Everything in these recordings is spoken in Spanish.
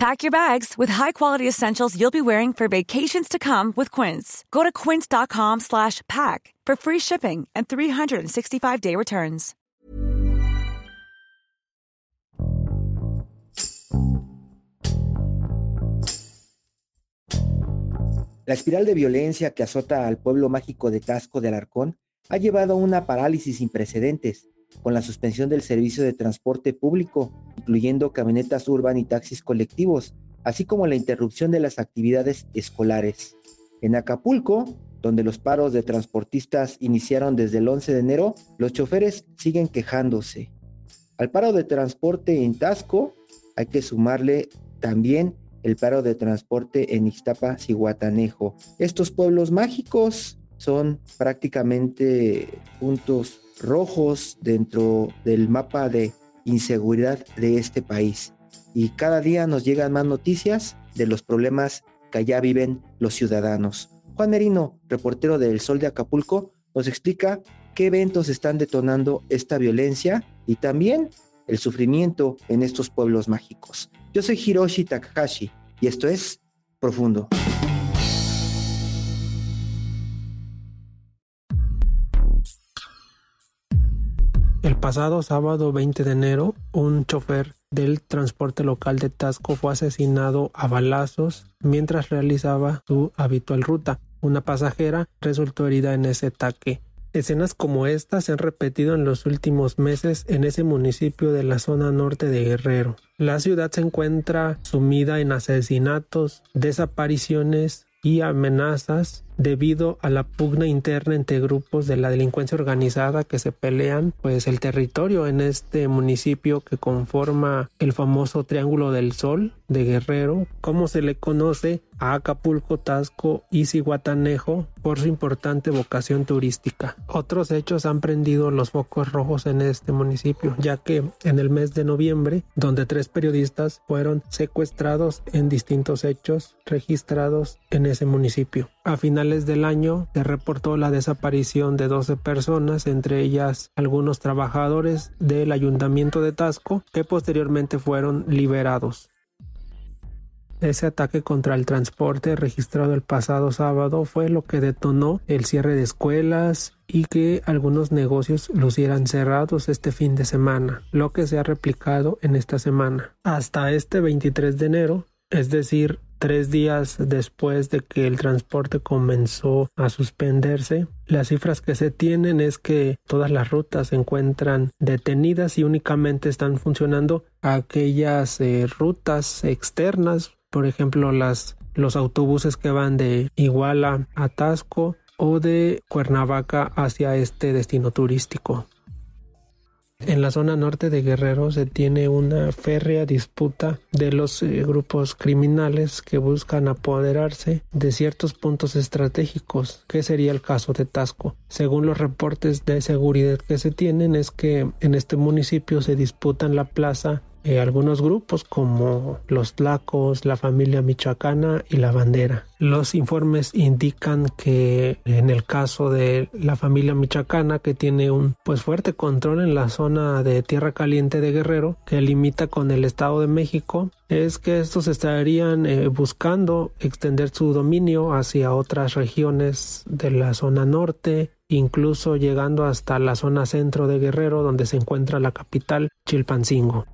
Pack your bags with high-quality essentials you'll be wearing for vacations to come with Quince. Go to quince.com slash pack for free shipping and 365-day returns. La espiral de violencia que azota al pueblo mágico de Casco de Alarcón ha llevado a una parálisis sin precedentes con la suspensión del servicio de transporte público, incluyendo camionetas urban y taxis colectivos, así como la interrupción de las actividades escolares. En Acapulco, donde los paros de transportistas iniciaron desde el 11 de enero, los choferes siguen quejándose. Al paro de transporte en Tasco hay que sumarle también el paro de transporte en Ixtapa, Cihuatanejo. Estos pueblos mágicos son prácticamente puntos rojos dentro del mapa de inseguridad de este país. Y cada día nos llegan más noticias de los problemas que allá viven los ciudadanos. Juan Merino, reportero del Sol de Acapulco, nos explica qué eventos están detonando esta violencia y también el sufrimiento en estos pueblos mágicos. Yo soy Hiroshi Takahashi y esto es Profundo. Pasado sábado 20 de enero, un chofer del transporte local de Tasco fue asesinado a balazos mientras realizaba su habitual ruta. Una pasajera resultó herida en ese ataque. Escenas como esta se han repetido en los últimos meses en ese municipio de la zona norte de Guerrero. La ciudad se encuentra sumida en asesinatos, desapariciones y amenazas debido a la pugna interna entre grupos de la delincuencia organizada que se pelean pues el territorio en este municipio que conforma el famoso Triángulo del Sol de Guerrero, como se le conoce a Acapulco, Tasco y Cihuatanejo por su importante vocación turística. Otros hechos han prendido los focos rojos en este municipio, ya que en el mes de noviembre, donde tres periodistas fueron secuestrados en distintos hechos registrados en ese municipio. A finales del año se reportó la desaparición de 12 personas, entre ellas algunos trabajadores del ayuntamiento de Tasco, que posteriormente fueron liberados. Ese ataque contra el transporte registrado el pasado sábado fue lo que detonó el cierre de escuelas y que algunos negocios lucieran cerrados este fin de semana, lo que se ha replicado en esta semana. Hasta este 23 de enero, es decir, tres días después de que el transporte comenzó a suspenderse, las cifras que se tienen es que todas las rutas se encuentran detenidas y únicamente están funcionando aquellas eh, rutas externas, por ejemplo las los autobuses que van de Iguala a Tasco o de Cuernavaca hacia este destino turístico. En la zona norte de Guerrero se tiene una férrea disputa de los eh, grupos criminales que buscan apoderarse de ciertos puntos estratégicos, que sería el caso de Tasco. Según los reportes de seguridad que se tienen es que en este municipio se disputan la plaza eh, algunos grupos como los Tlacos, la familia michoacana y la bandera. Los informes indican que en el caso de la familia michoacana que tiene un pues fuerte control en la zona de tierra caliente de Guerrero que limita con el estado de México es que estos estarían eh, buscando extender su dominio hacia otras regiones de la zona norte incluso llegando hasta la zona centro de Guerrero donde se encuentra la capital Chilpancingo.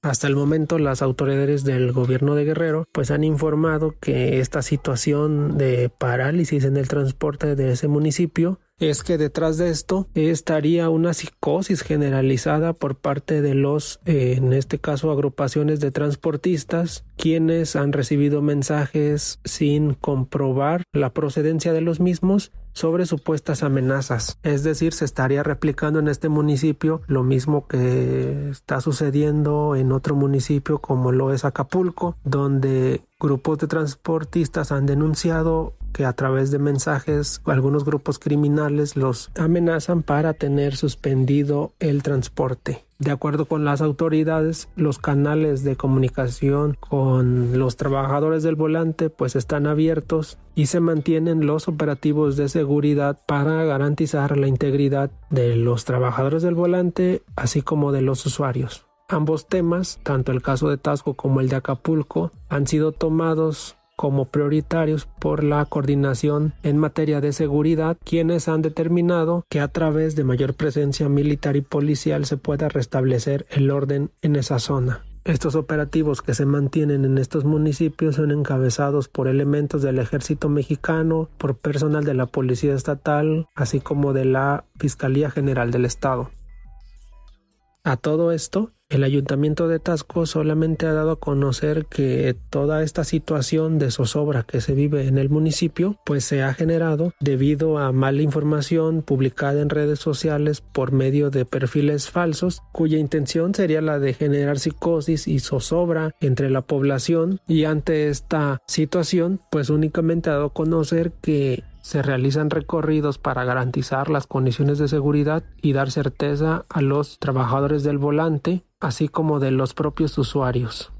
Hasta el momento las autoridades del gobierno de Guerrero pues han informado que esta situación de parálisis en el transporte de ese municipio es que detrás de esto estaría una psicosis generalizada por parte de los, eh, en este caso, agrupaciones de transportistas, quienes han recibido mensajes sin comprobar la procedencia de los mismos sobre supuestas amenazas. Es decir, se estaría replicando en este municipio lo mismo que está sucediendo en otro municipio como lo es Acapulco, donde grupos de transportistas han denunciado que a través de mensajes algunos grupos criminales los amenazan para tener suspendido el transporte. De acuerdo con las autoridades, los canales de comunicación con los trabajadores del volante pues están abiertos y se mantienen los operativos de seguridad para garantizar la integridad de los trabajadores del volante así como de los usuarios. Ambos temas, tanto el caso de Tasco como el de Acapulco, han sido tomados como prioritarios por la coordinación en materia de seguridad, quienes han determinado que a través de mayor presencia militar y policial se pueda restablecer el orden en esa zona. Estos operativos que se mantienen en estos municipios son encabezados por elementos del ejército mexicano, por personal de la Policía Estatal, así como de la Fiscalía General del Estado. A todo esto, el ayuntamiento de Tasco solamente ha dado a conocer que toda esta situación de zozobra que se vive en el municipio pues se ha generado debido a mala información publicada en redes sociales por medio de perfiles falsos cuya intención sería la de generar psicosis y zozobra entre la población. Y ante esta situación pues únicamente ha dado a conocer que se realizan recorridos para garantizar las condiciones de seguridad y dar certeza a los trabajadores del volante, así como de los propios usuarios.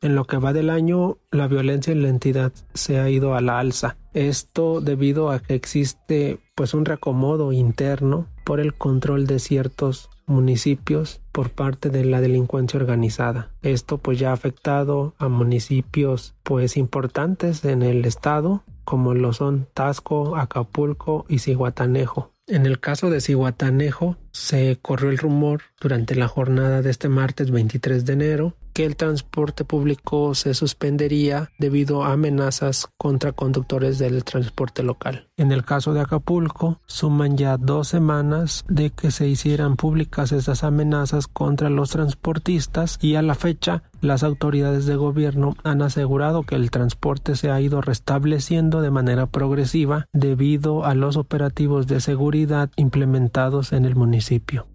En lo que va del año, la violencia en la entidad se ha ido a la alza. Esto debido a que existe pues un reacomodo interno por el control de ciertos municipios por parte de la delincuencia organizada. Esto pues ya ha afectado a municipios pues importantes en el estado como lo son Tasco, Acapulco y Cihuatanejo. En el caso de Cihuatanejo, se corrió el rumor durante la jornada de este martes 23 de enero el transporte público se suspendería debido a amenazas contra conductores del transporte local. En el caso de Acapulco, suman ya dos semanas de que se hicieran públicas esas amenazas contra los transportistas y a la fecha las autoridades de gobierno han asegurado que el transporte se ha ido restableciendo de manera progresiva debido a los operativos de seguridad implementados en el municipio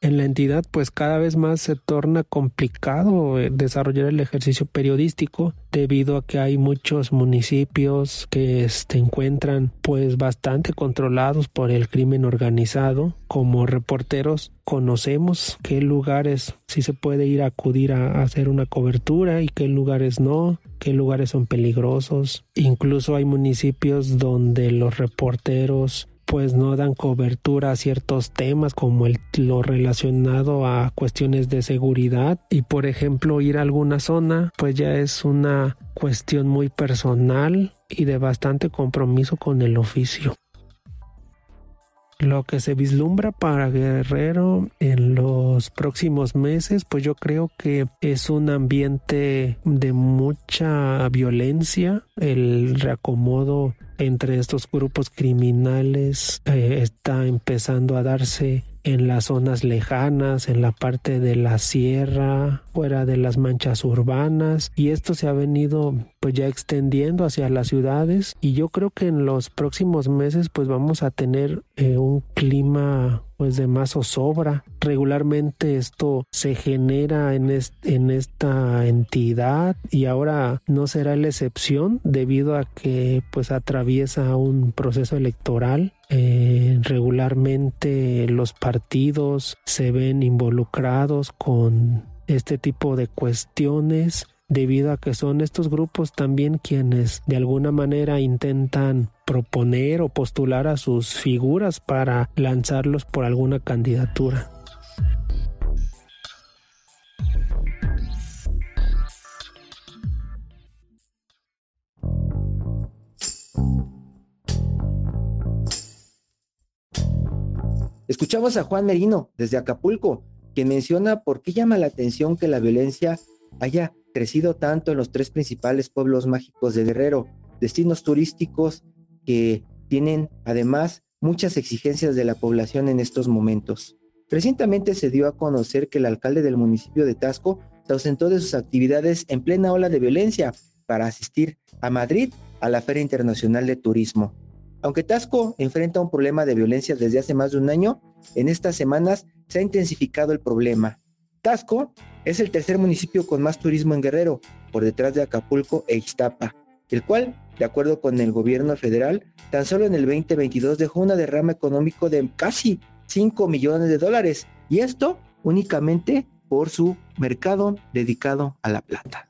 en la entidad pues cada vez más se torna complicado eh, desarrollar el ejercicio periodístico debido a que hay muchos municipios que se encuentran pues bastante controlados por el crimen organizado. Como reporteros conocemos qué lugares sí se puede ir a acudir a hacer una cobertura y qué lugares no qué lugares son peligrosos. Incluso hay municipios donde los reporteros pues no dan cobertura a ciertos temas como el, lo relacionado a cuestiones de seguridad y por ejemplo ir a alguna zona pues ya es una cuestión muy personal y de bastante compromiso con el oficio. Lo que se vislumbra para Guerrero en los próximos meses, pues yo creo que es un ambiente de mucha violencia, el reacomodo entre estos grupos criminales eh, está empezando a darse en las zonas lejanas, en la parte de la sierra, fuera de las manchas urbanas y esto se ha venido pues ya extendiendo hacia las ciudades y yo creo que en los próximos meses pues vamos a tener eh, un clima pues de más zozobra. Regularmente esto se genera en, en esta entidad y ahora no será la excepción debido a que pues atraviesa un proceso electoral eh, regularmente los partidos se ven involucrados con este tipo de cuestiones debido a que son estos grupos también quienes de alguna manera intentan proponer o postular a sus figuras para lanzarlos por alguna candidatura. Escuchamos a Juan Merino desde Acapulco, quien menciona por qué llama la atención que la violencia haya crecido tanto en los tres principales pueblos mágicos de Guerrero, destinos turísticos que tienen además muchas exigencias de la población en estos momentos. Recientemente se dio a conocer que el alcalde del municipio de Tasco se ausentó de sus actividades en plena ola de violencia para asistir a Madrid a la Feria Internacional de Turismo. Aunque Tasco enfrenta un problema de violencia desde hace más de un año, en estas semanas se ha intensificado el problema. Tasco es el tercer municipio con más turismo en Guerrero, por detrás de Acapulco e Iztapa, el cual, de acuerdo con el gobierno federal, tan solo en el 2022 dejó una derrama económico de casi 5 millones de dólares, y esto únicamente por su mercado dedicado a la plata.